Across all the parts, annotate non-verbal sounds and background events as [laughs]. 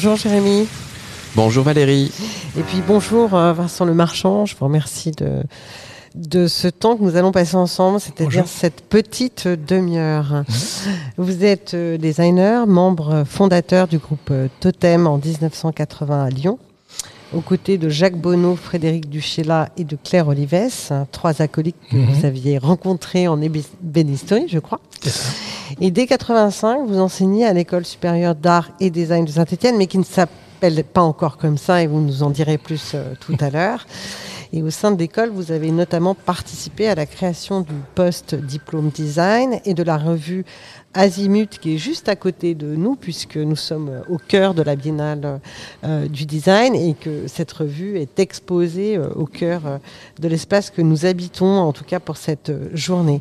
Bonjour Jérémy. Bonjour Valérie. Et puis bonjour euh, Vincent Le Marchand. Je vous remercie de, de ce temps que nous allons passer ensemble, c'est-à-dire cette petite demi-heure. Vous êtes euh, designer, membre fondateur du groupe euh, Totem en 1980 à Lyon, aux côtés de Jacques Bonneau, Frédéric Duchella et de Claire Olives, trois acolytes que Mhm. vous aviez rencontrés en ébénisterie, je crois. Ça. Et dès 85, vous enseignez à l'école supérieure d'art et design de Saint-Étienne, mais qui ne s'appelle pas encore comme ça, et vous nous en direz plus euh, tout à l'heure. Et au sein de l'école, vous avez notamment participé à la création du poste diplôme design et de la revue Azimut, qui est juste à côté de nous, puisque nous sommes au cœur de la biennale euh, du design et que cette revue est exposée euh, au cœur euh, de l'espace que nous habitons, en tout cas pour cette journée.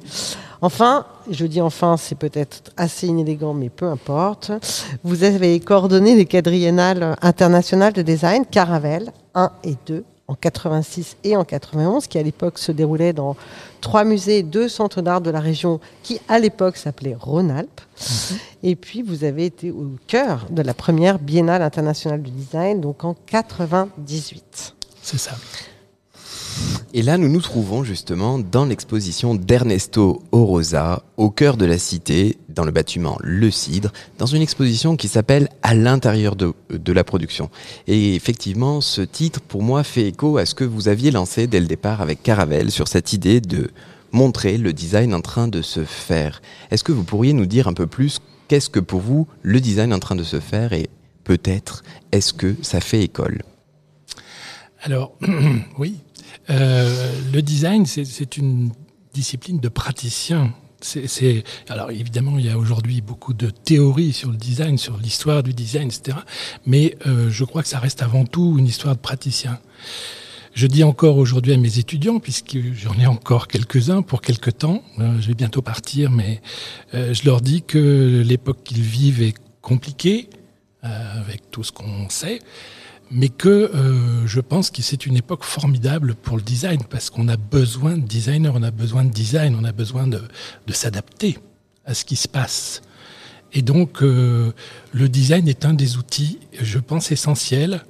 Enfin, je dis enfin, c'est peut-être assez inélégant, mais peu importe. Vous avez coordonné les quadriennales internationales de design, Caravelle 1 et 2, en 86 et en 91, qui à l'époque se déroulaient dans trois musées deux centres d'art de la région, qui à l'époque s'appelait Rhône-Alpes. Et puis, vous avez été au cœur de la première Biennale internationale du design, donc en 98. C'est ça. Et là, nous nous trouvons justement dans l'exposition d'Ernesto Orosa, au cœur de la cité, dans le bâtiment Le Cidre, dans une exposition qui s'appelle À l'intérieur de, la production. Et effectivement, ce titre, pour moi, fait écho à ce que vous aviez lancé dès le départ avec Caravelle sur cette idée de montrer le design en train de se faire. Est-ce que vous pourriez nous dire un peu plus qu'est-ce que pour vous le design en train de se faire et peut-être est-ce que ça fait école? Alors, [clears throat] oui, Euh, le design, c'est- une discipline de praticien. C'est- alors évidemment, il y a aujourd'hui beaucoup de théories sur le design, sur l'histoire du design, etc. Mais euh, je crois que ça reste avant tout une histoire de praticien. Je dis encore aujourd'hui à mes étudiants, puisque j'en ai encore quelques-uns pour quelques temps, euh, je vais bientôt partir, mais euh, je leur dis que l'époque qu'ils vivent est compliquée, euh, avec tout ce qu'on sait, mais que euh, je pense que c'est une époque formidable pour le design, parce qu'on a besoin de designers, on a besoin de design, on a besoin de, de s'adapter à ce qui se passe. Et donc, euh, le design est un des outils, je pense, essentiels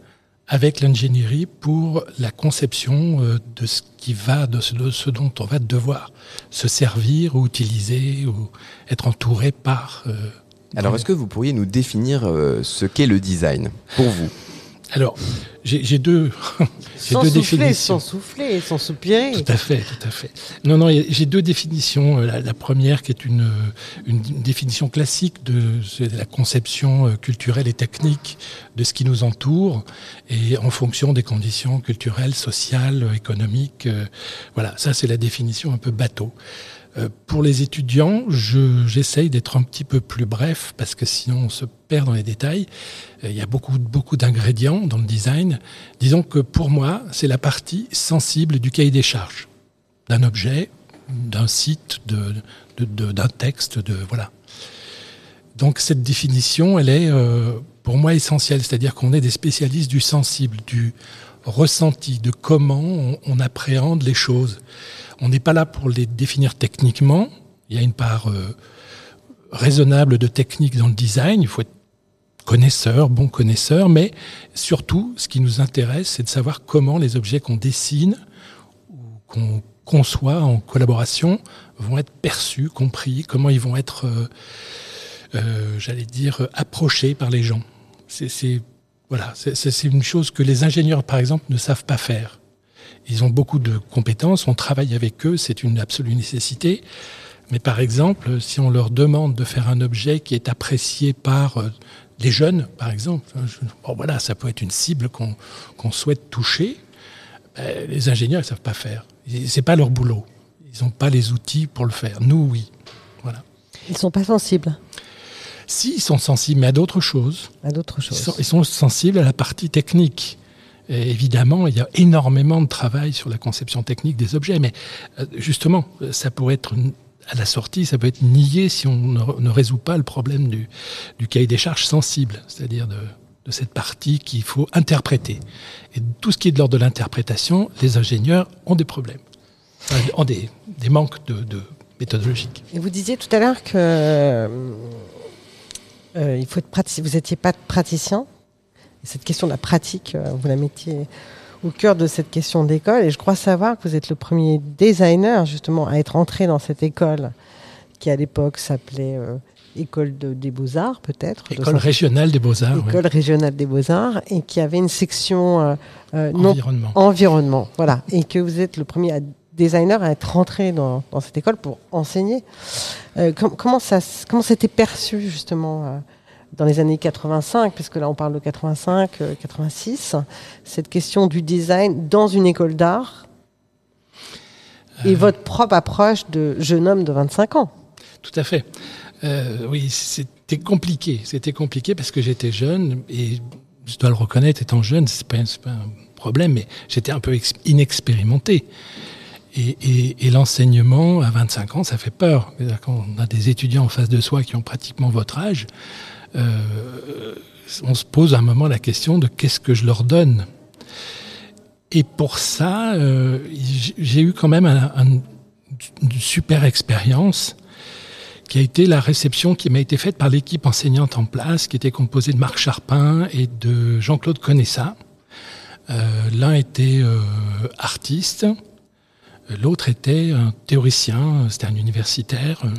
avec l'ingénierie pour la conception euh, de ce qui va, de ce, de ce dont on va devoir se servir ou utiliser ou être entouré par. Alors, est-ce que vous pourriez nous définir ce qu'est le design pour vous? Alors, j'ai deux, [laughs] Sans deux souffler, définitions. sans souffler, sans soupirer. Tout à fait, tout à fait. Non, non, j'ai deux définitions. La, la première qui est une, une définition classique de, la conception euh, culturelle et technique de ce qui nous entoure et en fonction des conditions culturelles, sociales, euh, économiques. euh, Voilà, ça c'est la définition un peu bateau. Euh, Pour les étudiants, je- j'essaye d'être un petit peu plus bref parce que sinon on se perd dans les détails. Euh, Il y a beaucoup, beaucoup d'ingrédients dans le design. Disons que pour moi, c'est la partie sensible du cahier des charges d'un objet, d'un site, d'un texte, de voilà. Donc cette définition, elle est euh, pour moi essentielle, c'est-à-dire qu'on est des spécialistes du sensible, du ressenti, de comment on, appréhende les choses. On n'est pas là pour les définir techniquement. Il y a une part euh, raisonnable de technique dans le design. Il faut être connaisseur, bon connaisseur, mais surtout, ce qui nous intéresse, c'est de savoir comment les objets qu'on dessine ou qu'on conçoit en collaboration vont être perçus, compris, comment ils vont être, euh, euh, j'allais dire, approchés par les gens. C'est, voilà, une chose que les ingénieurs, par exemple, ne savent pas faire. Ils ont beaucoup de compétences, on travaille avec eux, c'est une absolue nécessité. Mais par exemple, si on leur demande de faire un objet qui est apprécié par euh, les jeunes, par exemple, hein, voilà, ça peut être une cible qu'on souhaite toucher, ben, les ingénieurs ne savent pas faire. Et C'est pas leur boulot. Ils n'ont pas les outils pour le faire. Nous, oui. Voilà. Ils sont pas sensibles. Si, ils sont sensibles, mais à d'autres choses. À d'autres Ils sont, ils sont sensibles à la partie technique. Et évidemment, il y a énormément de travail sur la conception technique des objets, mais euh, justement, ça pourrait être à la sortie, ça peut être nié si on ne, résout pas le problème du, du cahier des charges sensible, c'est-à-dire de, de cette partie qu'il faut interpréter. Et tout ce qui est de l'ordre de l'interprétation, les ingénieurs ont des problèmes, Enfin, ont des, des manques de, de méthodologiques. Et vous disiez tout à l'heure que euh, il faut être praticien. Vous n'étiez pas praticien. Et cette question de la pratique, euh, vous la mettiez au cœur de cette question d'école. Et je crois savoir que vous êtes le premier designer justement à être entré dans cette école qui à l'époque s'appelait euh, École de- des Beaux-Arts, peut-être. École régionale des beaux-arts, ouais. École régionale des Beaux-Arts, et qui avait une section euh, euh, non environnement. environnement, voilà, et que vous êtes le premier à- designer à être rentré dans, dans cette école pour enseigner. Euh, com- comment ça, comment c'était perçu justement euh, dans les années 85, puisque là on parle de 85, euh, 86, cette question du design dans une école d'art et votre propre approche de jeune homme de 25 ans. Tout à fait. Oui, c'était compliqué. C'était compliqué parce que j'étais jeune et je dois le reconnaître, étant jeune, c'est pas, pas un problème, mais j'étais un peu ex- inexpérimenté. Et, l'enseignement à 25 ans, ça fait peur. Quand on a des étudiants en face de soi qui ont pratiquement votre âge, euh, on se pose à un moment la question de qu'est-ce que je leur donne. Et pour ça, euh, j'ai eu quand même un- un- une super expérience qui a été la réception qui m'a été faite par l'équipe enseignante en place, qui était composée de Marc Charpin et de Jean-Claude Conessa. Euh, L'un était artiste, l'autre était un théoricien, c'était un universitaire. euh,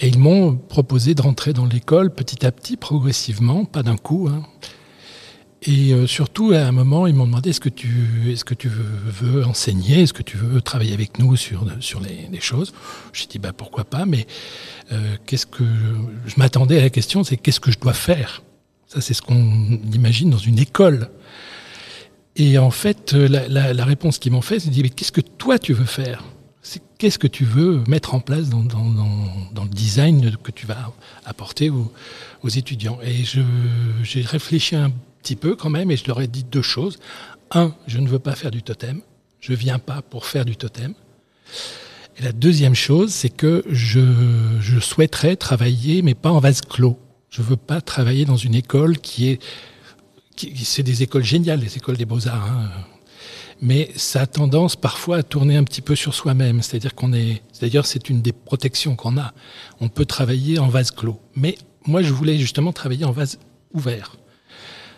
Et ils m'ont proposé de rentrer dans l'école petit à petit, progressivement, pas d'un coup. hein. Et euh, surtout, à un moment, ils m'ont demandé est-ce que tu, est-ce que tu veux, enseigner Est-ce que tu veux travailler avec nous sur, sur les, les choses? J'ai dit bah, pourquoi pas, mais euh, qu'est-ce que je m'attendais à la question c'est qu'est-ce que je dois faire? Ça, c'est ce qu'on imagine dans une école. Et en fait, euh, la, réponse qu'ils m'ont fait, c'est qu'est-ce que toi tu veux faire? Qu'est-ce que tu veux mettre en place dans, le design que tu vas apporter aux, étudiants? Et j'ai réfléchi un petit peu quand même et je leur ai dit deux choses. Un, je ne veux pas faire du totem. Je viens pas pour faire du totem. Et la deuxième chose, c'est que je, souhaiterais travailler, mais pas en vase clos. Je veux pas travailler dans une école qui est, c'est des écoles géniales, les écoles des beaux arts. hein. Mais ça a tendance parfois à tourner un petit peu sur soi-même. C'est-à-dire qu'on est, d'ailleurs, c'est une des protections qu'on a. On peut travailler en vase clos. Mais moi, je voulais justement travailler en vase ouvert.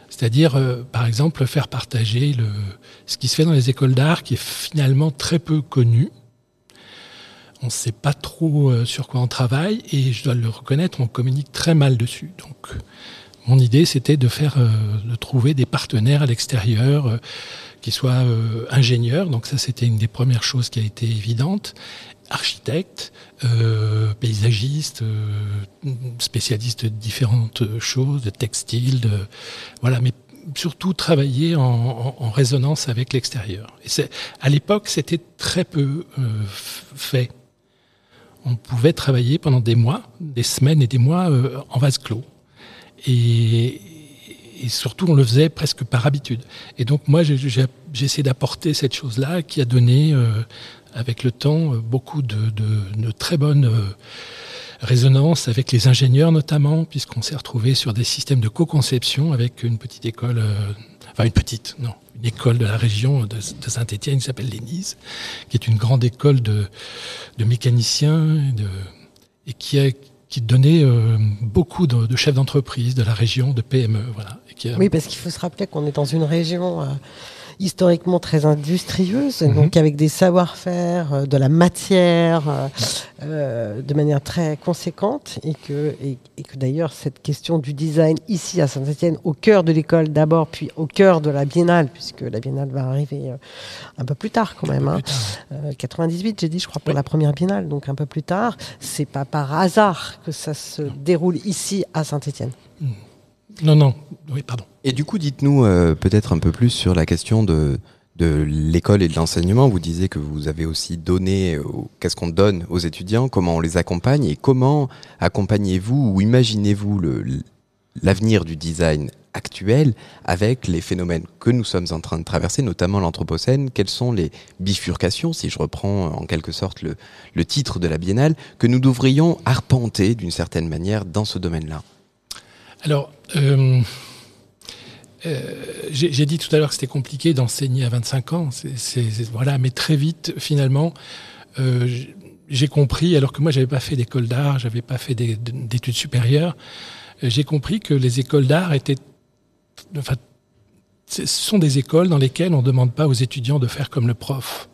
C'est-à-dire, euh, par exemple, faire partager ce qui se fait dans les écoles d'art, qui est finalement très peu connu. On ne sait pas trop euh, sur quoi on travaille, et je dois le reconnaître, on communique très mal dessus. Donc, mon idée, c'était de faire, euh, de trouver des partenaires à l'extérieur euh, qui soient euh, ingénieurs. Donc ça, c'était une des premières choses qui a été évidente. Architectes, euh, paysagistes, euh, spécialistes de différentes choses, de textiles, de, voilà, mais surtout travailler en, en- en résonance avec l'extérieur. Et à l'époque, c'était très peu euh, fait. On pouvait travailler pendant des mois, des semaines et des mois en vase clos. Et, surtout, on le faisait presque par habitude. Et donc, moi, j'ai- essayé d'apporter cette chose-là qui a donné, euh, avec le temps, euh, beaucoup de, très bonnes euh, résonances avec les ingénieurs notamment, puisqu'on s'est retrouvé sur des systèmes de co-conception avec une petite école, enfin une petite, non, une école de la région de, Saint-Étienne qui s'appelle l'ENISE, qui est une grande école de, mécaniciens et, et qui a qui donnait euh, beaucoup de, de chefs d'entreprise de la région, de PME, voilà. Oui, parce qu'il faut se rappeler qu'on est dans une région euh, historiquement très industrieuse, Mhm. donc avec des savoir-faire, euh, de la matière, euh, euh, de manière très conséquente, et que, et, et que d'ailleurs cette question du design ici à Saint-Etienne, au cœur de l'école d'abord, puis au cœur de la biennale, puisque la biennale va arriver un peu plus tard quand même. hein. Plus tard. Euh, 98, j'ai dit, je crois, pour Oui. la première biennale, donc un peu plus tard. C'est pas par hasard que ça se déroule ici à Saint-Etienne. Non, non, oui, pardon. Et du coup, dites-nous euh, peut-être un peu plus sur la question de, de l'école et de l'enseignement. Vous disiez que vous avez aussi donné, qu'est-ce qu'on donne aux étudiants, comment on les accompagne et comment accompagnez-vous ou imaginez-vous l'avenir du design actuel avec les phénomènes que nous sommes en train de traverser, notamment l'Anthropocène? Quelles sont les bifurcations, si je reprends en quelque sorte le, le titre de la biennale, que nous devrions arpenter d'une certaine manière dans ce domaine-là? Alors, euh, euh, j'ai dit tout à l'heure que c'était compliqué d'enseigner à 25 ans. voilà, mais très vite, finalement, euh, j'ai compris, alors que moi, j'avais pas fait d'école d'art, j'avais pas fait d'études supérieures, j'ai compris que les écoles d'art étaient, enfin, ce sont des écoles dans lesquelles on ne demande pas aux étudiants de faire comme le prof.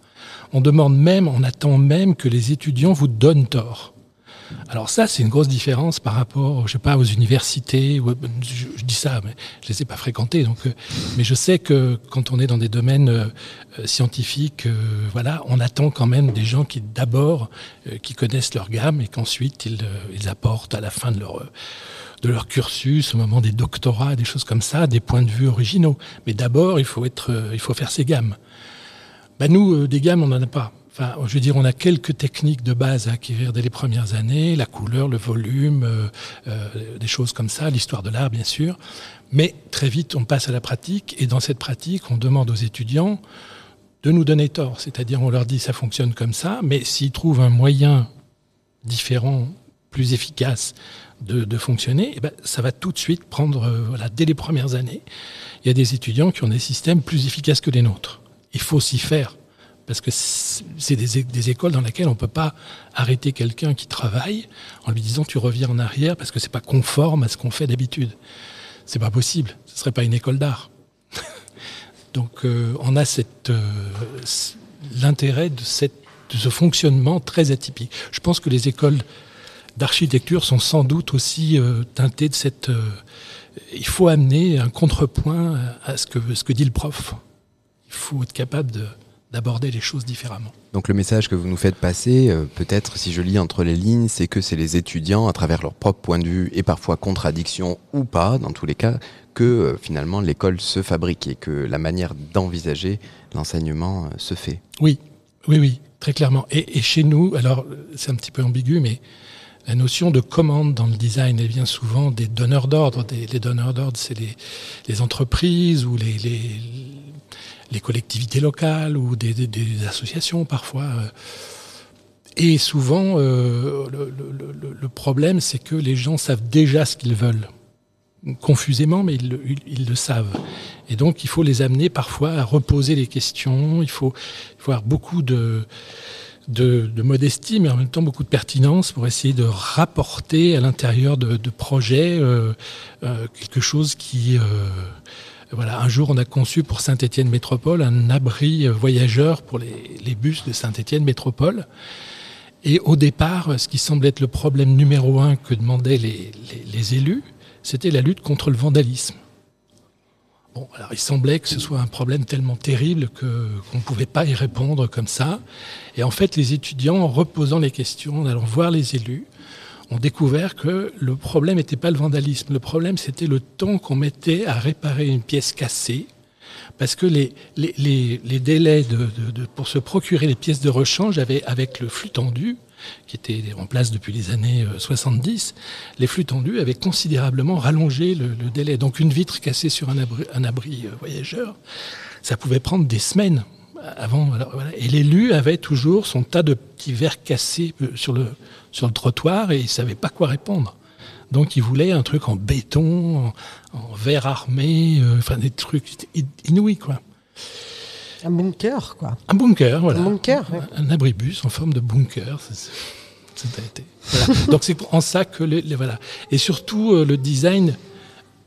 On demande même, on attend même que les étudiants vous donnent tort. Alors ça, c'est une grosse différence par rapport, je sais pas, aux universités. je, dis ça, mais je les ai pas fréquentées. Donc, euh, mais je sais que quand on est dans des domaines euh, euh, scientifiques, voilà, on attend quand même des gens qui d'abord, qui connaissent leur gamme et qu'ensuite ils, ils, apportent à la fin de leur de leur cursus, au moment des doctorats, des choses comme ça, des points de vue originaux. Mais d'abord, il faut être, il faut faire ses gammes. Ben nous, des gammes, on n'en a pas. Enfin, je veux dire, on a quelques techniques de base à acquérir dès les premières années, la couleur, le volume, euh, euh, des choses comme ça, l'histoire de l'art, bien sûr. Mais très vite, on passe à la pratique, et dans cette pratique, on demande aux étudiants de nous donner tort. C'est-à-dire, on leur dit ça fonctionne comme ça, mais s'ils trouvent un moyen différent, plus efficace de, fonctionner, eh ben, ça va tout de suite prendre, euh, voilà, dès les premières années. Il y a des étudiants qui ont des systèmes plus efficaces que les nôtres. Il faut s'y faire parce que c'est des, écoles dans lesquelles on ne peut pas arrêter quelqu'un qui travaille en lui disant tu reviens en arrière parce que c'est pas conforme à ce qu'on fait d'habitude. C'est pas possible. Ce serait pas une école d'art. [laughs] Donc euh, on a euh, l'intérêt de, de ce fonctionnement très atypique. Je pense que les écoles d'architecture sont sans doute aussi euh, teintées de cette. il faut amener un contrepoint à ce que, ce que dit le prof. Il faut être capable de d'aborder les choses différemment. Donc le message que vous nous faites passer, euh, peut-être si je lis entre les lignes, c'est que c'est les étudiants, à travers leur propre point de vue et parfois contradiction ou pas, dans tous les cas, que euh, finalement l'école se fabrique et que la manière d'envisager l'enseignement euh, se fait. Oui, oui, oui, très clairement. Et, et chez nous, alors c'est un petit peu ambigu, mais la notion de commande dans le design, elle vient souvent des donneurs d'ordre. les donneurs d'ordre, c'est les, les, entreprises ou les, les les collectivités locales ou des, associations parfois. Euh. Et souvent, euh, le, problème, c'est que les gens savent déjà ce qu'ils veulent. Confusément, mais ils le, savent. Et donc, il faut les amener parfois à reposer les questions. Il faut, avoir beaucoup de, de, modestie, mais en même temps beaucoup de pertinence pour essayer de rapporter à l'intérieur de, projets euh, quelque chose qui voilà, un jour, on a conçu pour Saint-Étienne Métropole un abri voyageur pour les, bus de Saint-Étienne Métropole. Et au départ, ce qui semblait être le problème numéro un que demandaient les, élus, c'était la lutte contre le vandalisme. Bon, alors il semblait que ce soit un problème tellement terrible que qu'on ne pouvait pas y répondre comme ça. Et en fait, les étudiants, en reposant les questions, en allant voir les élus, ont découvert que le problème n'était pas le vandalisme. Le problème, c'était le temps qu'on mettait à réparer une pièce cassée. Parce que les, délais pour se procurer les pièces de rechange avaient, avec le flux tendu, qui était en place depuis les années 70, euh, les flux tendus avaient considérablement rallongé le, délai. Donc une vitre cassée sur un abri, un abri euh, voyageur, ça pouvait prendre des semaines avant. Et l'élu avait toujours son tas de petits verres cassés euh, sur le, sur le trottoir et il savait pas quoi répondre. Donc il voulait un truc en béton, en, verre armé, euh, enfin des trucs inouïs quoi. Un bunker quoi. Un bunker, voilà. Un bunker. Un, abribus en forme de bunker. Donc c'est en ça que les, voilà. Et surtout euh, le design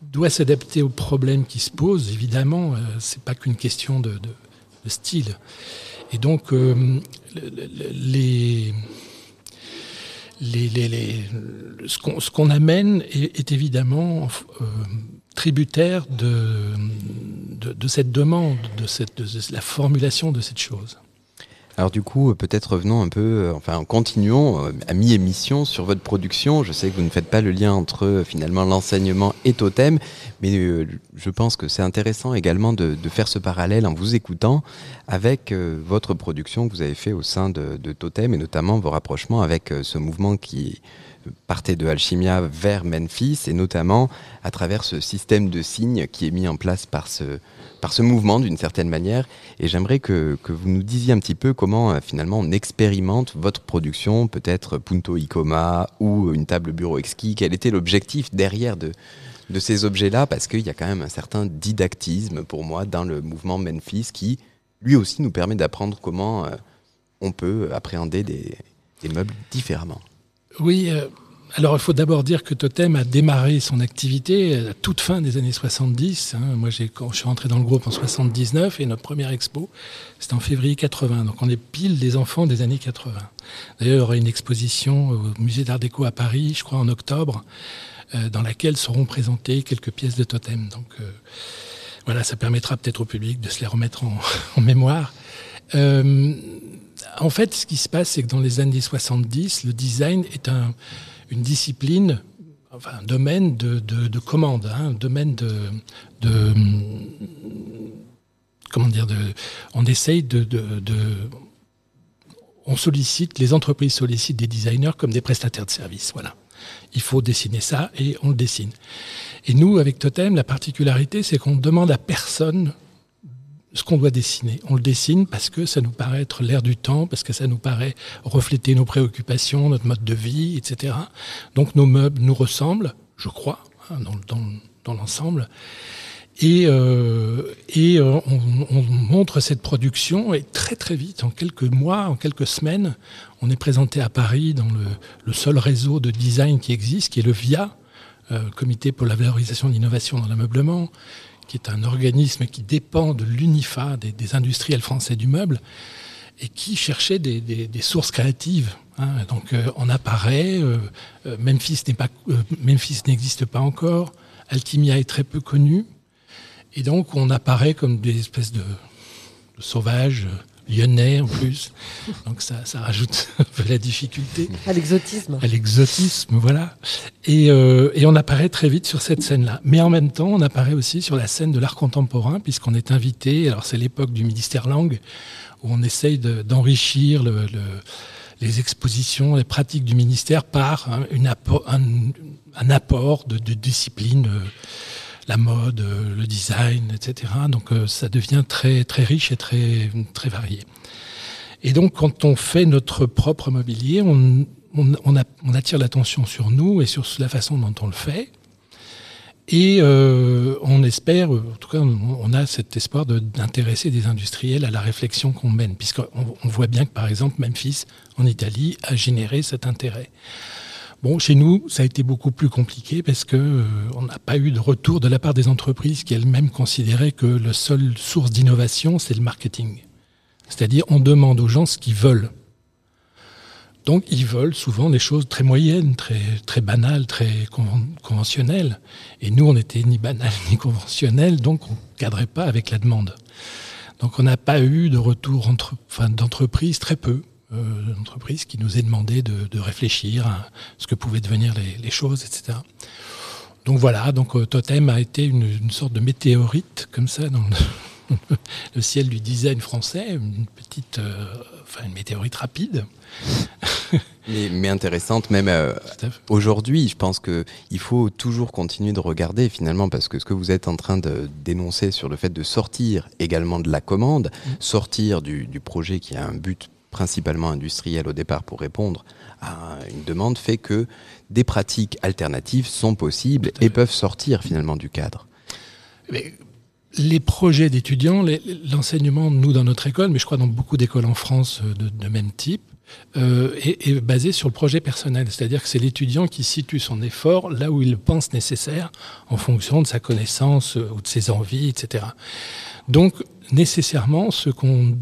doit s'adapter aux problèmes qui se posent. Évidemment, euh, c'est pas qu'une question de, de, style. Et donc les les, ce qu'on amène est, évidemment euh, tributaire de, de, cette demande, de, cette, de la formulation de cette chose. Alors du coup, euh, peut-être revenons un peu, euh, enfin continuons euh, à mi-émission sur votre production. Je sais que vous ne faites pas le lien entre euh, finalement l'enseignement et Totem, mais euh, je pense que c'est intéressant également de, faire ce parallèle en vous écoutant avec euh, votre production que vous avez fait au sein de, Totem et notamment vos rapprochements avec euh, ce mouvement qui partait de Alchimia vers Memphis et notamment à travers ce système de signes qui est mis en place par ce, par ce mouvement d'une certaine manière. Et j'aimerais que, que vous nous disiez un petit peu comment euh, finalement on expérimente votre production, peut-être Punto Icoma ou une table bureau exquis. Quel était l'objectif derrière de, de ces objets-là? Parce qu'il y a quand même un certain didactisme pour moi dans le mouvement Memphis qui lui aussi nous permet d'apprendre comment euh, on peut appréhender des, des meubles différemment. Oui, euh, alors il faut d'abord dire que Totem a démarré son activité à toute fin des années 70. hein. Moi, j'ai, quand je suis rentré dans le groupe en 79 et notre première expo, c'était en février 80. Donc on est pile des enfants des années 80. D'ailleurs, il y aura une exposition au musée d'art déco à Paris, je crois en octobre, euh, dans laquelle seront présentées quelques pièces de Totem. Donc euh, voilà, ça permettra peut-être au public de se les remettre en, [laughs] mémoire. Euh, en fait, ce qui se passe, c'est que dans les années 70, le design est un, une discipline, enfin un domaine de, de, de commande, hein, un domaine de, de comment dire, de, on essaye de, on sollicite, les entreprises sollicitent des designers comme des prestataires de services. Voilà. Il faut dessiner ça et on le dessine. Et nous, avec Totem, la particularité, c'est qu'on demande à personne ce qu'on doit dessiner. On le dessine parce que ça nous paraît être l'air du temps, parce que ça nous paraît refléter nos préoccupations, notre mode de vie, etc. Donc nos meubles nous ressemblent, je crois, hein, dans, l'ensemble. Et, euh, euh, on, on, montre cette production et très très vite, en quelques mois, en quelques semaines, on est présenté à Paris dans le, le seul réseau de design qui existe, qui est le VIA, euh, Comité pour la valorisation de l'innovation dans l'ameublement, qui est un organisme qui dépend de l'UNIFA, des, industriels français du meuble, et qui cherchait des, sources créatives. Hein. Donc euh, on apparaît, euh, pas, Memphis n'existe pas encore, Alchimia est très peu connu, et donc on apparaît comme des espèces de sauvages lyonnais en plus. Donc ça, ça rajoute [laughs] un peu la difficulté. À l'exotisme. À l'exotisme, voilà. Et, euh, et, on apparaît très vite sur cette scène-là. Mais en même temps, on apparaît aussi sur la scène de l'art contemporain, puisqu'on est invité, alors c'est l'époque du ministère langue, où on essaye d'enrichir le, le, les expositions, les pratiques du ministère par hein, une apport, un, un, apport de, de disciplines. Euh, la mode, le design, etc. Donc euh, ça devient très très riche et très très varié. Et donc quand on fait notre propre mobilier, on, attire l'attention sur nous et sur la façon dont on le fait. Et euh, on espère, en tout cas, on a cet espoir d'intéresser des industriels à la réflexion qu'on mène, puisqu'on on voit bien que, par exemple, Memphis, en Italie, a généré cet intérêt. Bon, chez nous, ça a été beaucoup plus compliqué parce que euh, on n'a pas eu de retour de la part des entreprises qui elles-mêmes considéraient que la seule source d'innovation, c'est le marketing. C'est-à-dire, on demande aux gens ce qu'ils veulent. Donc, ils veulent souvent des choses très moyennes, très, banales, très conventionnelles. Et nous, on n'était ni banal [laughs] ni conventionnel, donc on ne cadrait pas avec la demande. Donc, on n'a pas eu de retour d'entreprise, très peu euh, d'entreprise qui nous est demandé de, de, réfléchir à ce que pouvaient devenir les, les choses, etc. Donc voilà, donc euh, Totem a été une, une, sorte de météorite comme ça dans le, [laughs] le ciel du design français, une petite, euh, enfin une météorite rapide. [laughs] mais, mais, intéressante même euh, aujourd'hui. Je pense que il faut toujours continuer de regarder finalement parce que ce que vous êtes en train de dénoncer sur le fait de sortir également de la commande, mmh. sortir du, du projet qui a un but principalement industriel au départ pour répondre à une demande fait que des pratiques alternatives sont possibles et peuvent sortir finalement du cadre. Mais les projets d'étudiants, l'enseignement, nous dans notre école, mais je crois dans beaucoup d'écoles en France de, de même type, euh, est, est, basé sur le projet personnel. C'est-à-dire que c'est l'étudiant qui situe son effort là où il le pense nécessaire en fonction de sa connaissance ou de ses envies, etc. Donc, nécessairement, ce qu'on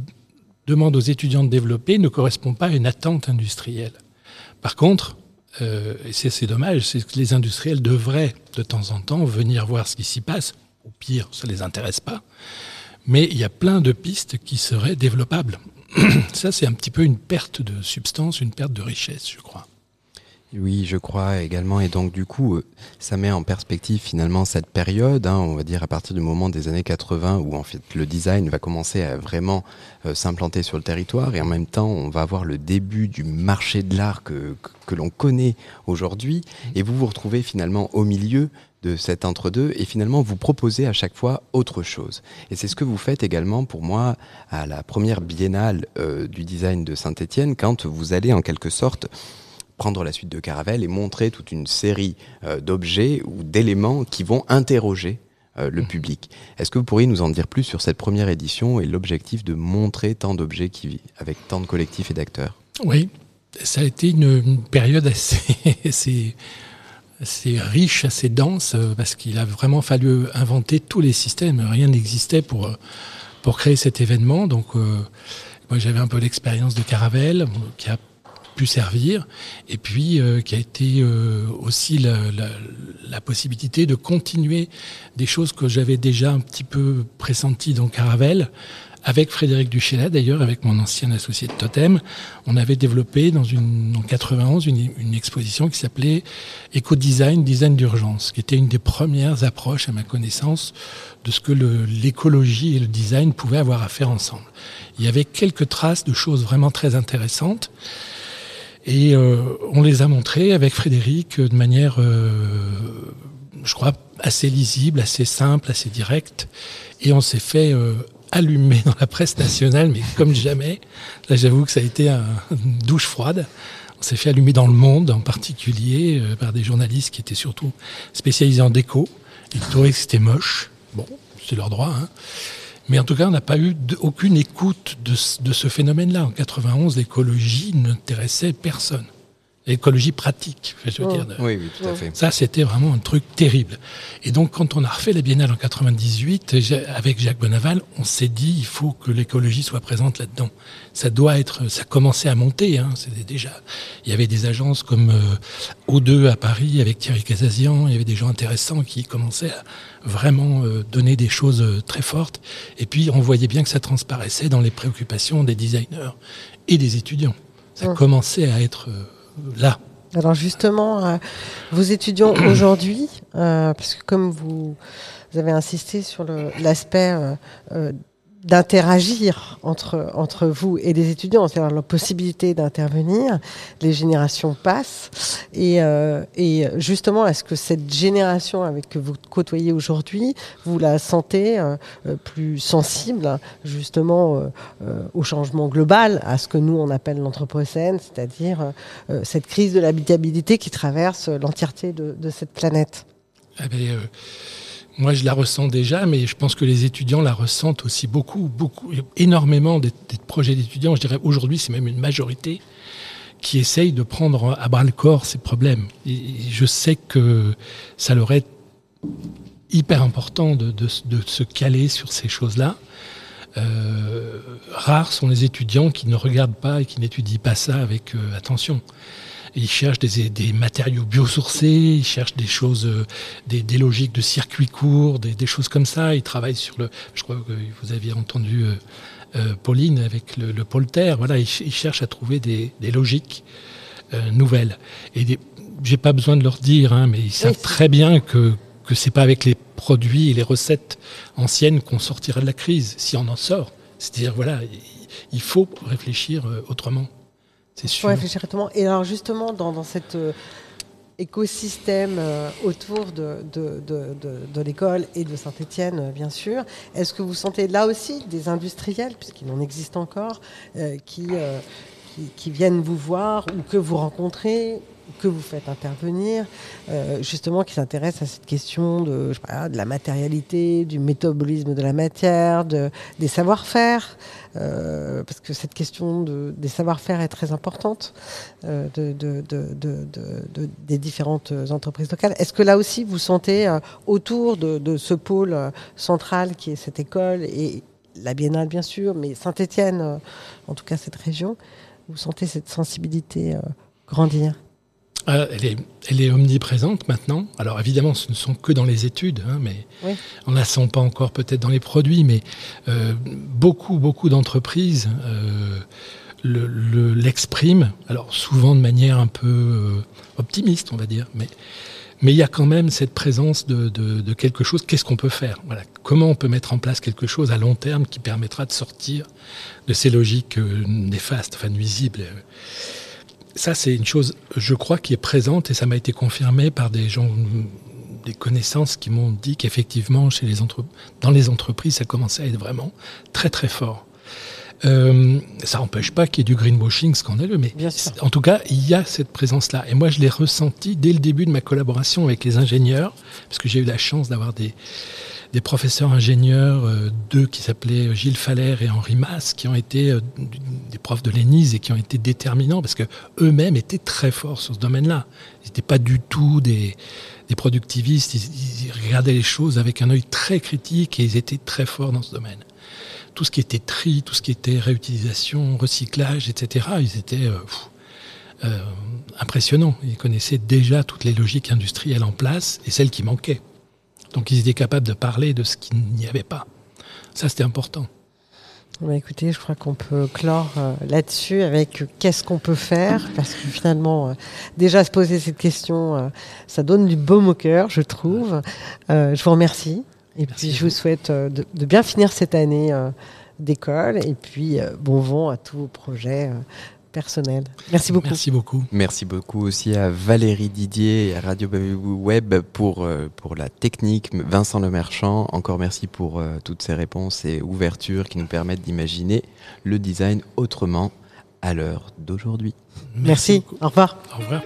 demande aux étudiants de développer ne correspond pas à une attente industrielle. Par contre, euh, c'est dommage, c'est que les industriels devraient de temps en temps venir voir ce qui s'y passe. Au pire, ça les intéresse pas. Mais il y a plein de pistes qui seraient développables. [clears throat] ça c'est un petit peu une perte de substance, une perte de richesse, je crois. Oui, je crois également. Et donc, du coup, euh, ça met en perspective finalement cette période, hein, on va dire à partir du moment des années 80, où en fait le design va commencer à vraiment euh, s'implanter sur le territoire. Et en même temps, on va avoir le début du marché de l'art que, que, l'on connaît aujourd'hui. Et vous vous retrouvez finalement au milieu de cet entre-deux et finalement vous proposez à chaque fois autre chose. Et c'est ce que vous faites également pour moi à la première biennale euh, du design de Saint-Étienne quand vous allez en quelque sorte prendre la suite de Caravelle et montrer toute une série euh, d'objets ou d'éléments qui vont interroger euh, le public. Est-ce que vous pourriez nous en dire plus sur cette première édition et l'objectif de montrer tant d'objets qui avec tant de collectifs et d'acteurs? Oui, ça a été une, une période assez, [laughs] assez assez riche, assez dense, euh, parce qu'il a vraiment fallu inventer tous les systèmes. Rien n'existait pour, pour créer cet événement. Donc, euh, moi, j'avais un peu l'expérience de Caravelle, qui a pu servir, et puis euh, qui a été euh, aussi la, la, la, possibilité de continuer des choses que j'avais déjà un petit peu pressenties dans Caravelle, avec Frédéric Duchéla, d'ailleurs, avec mon ancien associé de Totem, on avait développé dans une, en 91 une, une exposition qui s'appelait Éco-design, design d'urgence, qui était une des premières approches, à ma connaissance, de ce que l'écologie et le design pouvaient avoir à faire ensemble. Il y avait quelques traces de choses vraiment très intéressantes. Et euh, on les a montrées avec Frédéric de manière, euh, je crois, assez lisible, assez simple, assez directe. Et on s'est fait euh, allumé dans la presse nationale, mais comme jamais. Là, j'avoue que ça a été un, une douche froide. On s'est fait allumer dans le monde, en particulier euh, par des journalistes qui étaient surtout spécialisés en déco. Ils trouvaient que c'était moche. Bon, c'est leur droit. Hein. Mais en tout cas, on n'a pas eu aucune écoute de, de ce phénomène-là. En 91, l'écologie n'intéressait personne l'écologie pratique, je veux Oh. dire. de- Oui, oui, tout à fait. ça, c'était vraiment un truc terrible. Et donc, quand on a refait la Biennale en 98, j'ai- avec Jacques Bonaval, on s'est dit, il faut que l'écologie soit présente là-dedans. Ça doit être, ça commençait à monter, hein, c'était déjà, il y avait des agences comme euh, O2 à Paris avec Thierry Casazian, il y avait des gens intéressants qui commençaient à vraiment euh, donner des choses euh, très fortes. Et puis, on voyait bien que ça transparaissait dans les préoccupations des designers et des étudiants. Ça Hum. commençait à être euh, là. Alors justement, euh, vos étudiants [clears throat] aujourd'hui, euh, parce que comme vous, vous avez insisté sur l'aspect euh, euh, d'interagir entre, entre vous et les étudiants, c'est-à-dire la possibilité d'intervenir, les générations passent. Et, euh, et justement, est-ce que cette génération avec que vous côtoyez aujourd'hui, vous la sentez euh, euh, plus sensible justement au changement global, à ce que nous on appelle l'anthropocène, c'est-à-dire cette crise de l'habitabilité qui traverse l'entièreté de, cette planète? Eh moi, je la ressens déjà, mais je pense que les étudiants la ressentent aussi beaucoup, beaucoup, énormément des, projets d'étudiants. Je dirais aujourd'hui, c'est même une majorité qui essaye de prendre à bras le corps ces problèmes. Je sais que ça leur est hyper important de se caler sur ces choses-là. Euh, rares sont les étudiants qui ne regardent pas et qui n'étudient pas ça avec euh, attention. Ils cherchent des, des, matériaux biosourcés, ils cherchent des choses, euh, des, des, logiques de circuits courts, des, des, choses comme ça. Ils travaillent sur le. Je crois que vous aviez entendu euh, euh, Pauline avec le, le polter. Voilà, ils, ils, cherchent à trouver des, logiques euh, nouvelles. Et j'ai pas besoin de leur dire, hein, mais ils savent oui, très bien que que c'est pas avec les produits et les recettes anciennes qu'on sortira de la crise, si on en sort. C'est-à-dire, voilà, il faut réfléchir autrement. C'est sûr. Ouais, réfléchir autrement. Et alors, justement, dans, cet euh, écosystème euh, autour de, l'école et de Saint-Etienne, euh, bien sûr, est-ce que vous sentez là aussi des industriels, puisqu'il en existe encore, qui, viennent vous voir ou que vous rencontrez que vous faites intervenir, euh, justement qui s'intéresse à cette question de, la matérialité, du métabolisme de la matière, de, des savoir-faire, euh, parce que cette question de, des savoir-faire est très importante euh, de, des différentes entreprises locales. Est-ce que là aussi vous sentez autour de, ce pôle central qui est cette école et la Biennale bien sûr, mais Saint-Étienne, en tout cas cette région, vous sentez cette sensibilité grandir? Euh, elle, est, elle est omniprésente maintenant. Alors évidemment, ce ne sont que dans les études, hein, mais Oui. on ne la sent pas encore peut-être dans les produits, mais euh, beaucoup, beaucoup d'entreprises euh, le- le- l'expriment, alors souvent de manière un peu euh, optimiste, on va dire, mais mais il y a quand même cette présence de, de- de quelque chose. Qu'est-ce qu'on peut faire? Voilà. Comment on peut mettre en place quelque chose à long terme qui permettra de sortir de ces logiques euh, néfastes, enfin nuisibles euh, ça, c'est une chose, je crois, qui est présente et ça m'a été confirmé par des gens, des connaissances qui m'ont dit qu'effectivement, chez les entre- dans les entreprises, ça commençait à être vraiment très très fort. Euh, ça n'empêche pas qu'il y ait du greenwashing scandaleux, mais en tout cas, il y a cette présence-là. Et moi, je l'ai ressenti dès le début de ma collaboration avec les ingénieurs, parce que j'ai eu la chance d'avoir des, des professeurs ingénieurs, euh, deux qui s'appelaient Gilles Faller et Henri Masse, qui ont été euh, des profs de l'ENISE et qui ont été déterminants parce que eux-mêmes étaient très forts sur ce domaine-là. Ils n'étaient pas du tout des, productivistes, ils, regardaient les choses avec un œil très critique et ils étaient très forts dans ce domaine. Tout ce qui était tri, tout ce qui était réutilisation, recyclage, etc., ils étaient euh, impressionnants. Ils connaissaient déjà toutes les logiques industrielles en place et celles qui manquaient. Donc ils étaient capables de parler de ce qu'il n'y avait pas. Ça, c'était important. Bah, écoutez, je crois qu'on peut clore euh, là-dessus avec euh, qu'est-ce qu'on peut faire, parce que finalement, euh, déjà se poser cette question, ça donne du baume au cœur, je trouve. Je vous remercie. Et Merci puis, je vous vous. souhaite de, de bien finir cette année d'école. Et puis, bon vent à tous vos projets personnels. Merci beaucoup. Merci beaucoup. Merci beaucoup aussi à Valérie Didier et à Radio Web pour, euh, pour la technique. Vincent Lemerchant, encore merci pour euh, toutes ces réponses et ouvertures qui nous permettent d'imaginer le design autrement à l'heure d'aujourd'hui. Merci. Au revoir. Au revoir.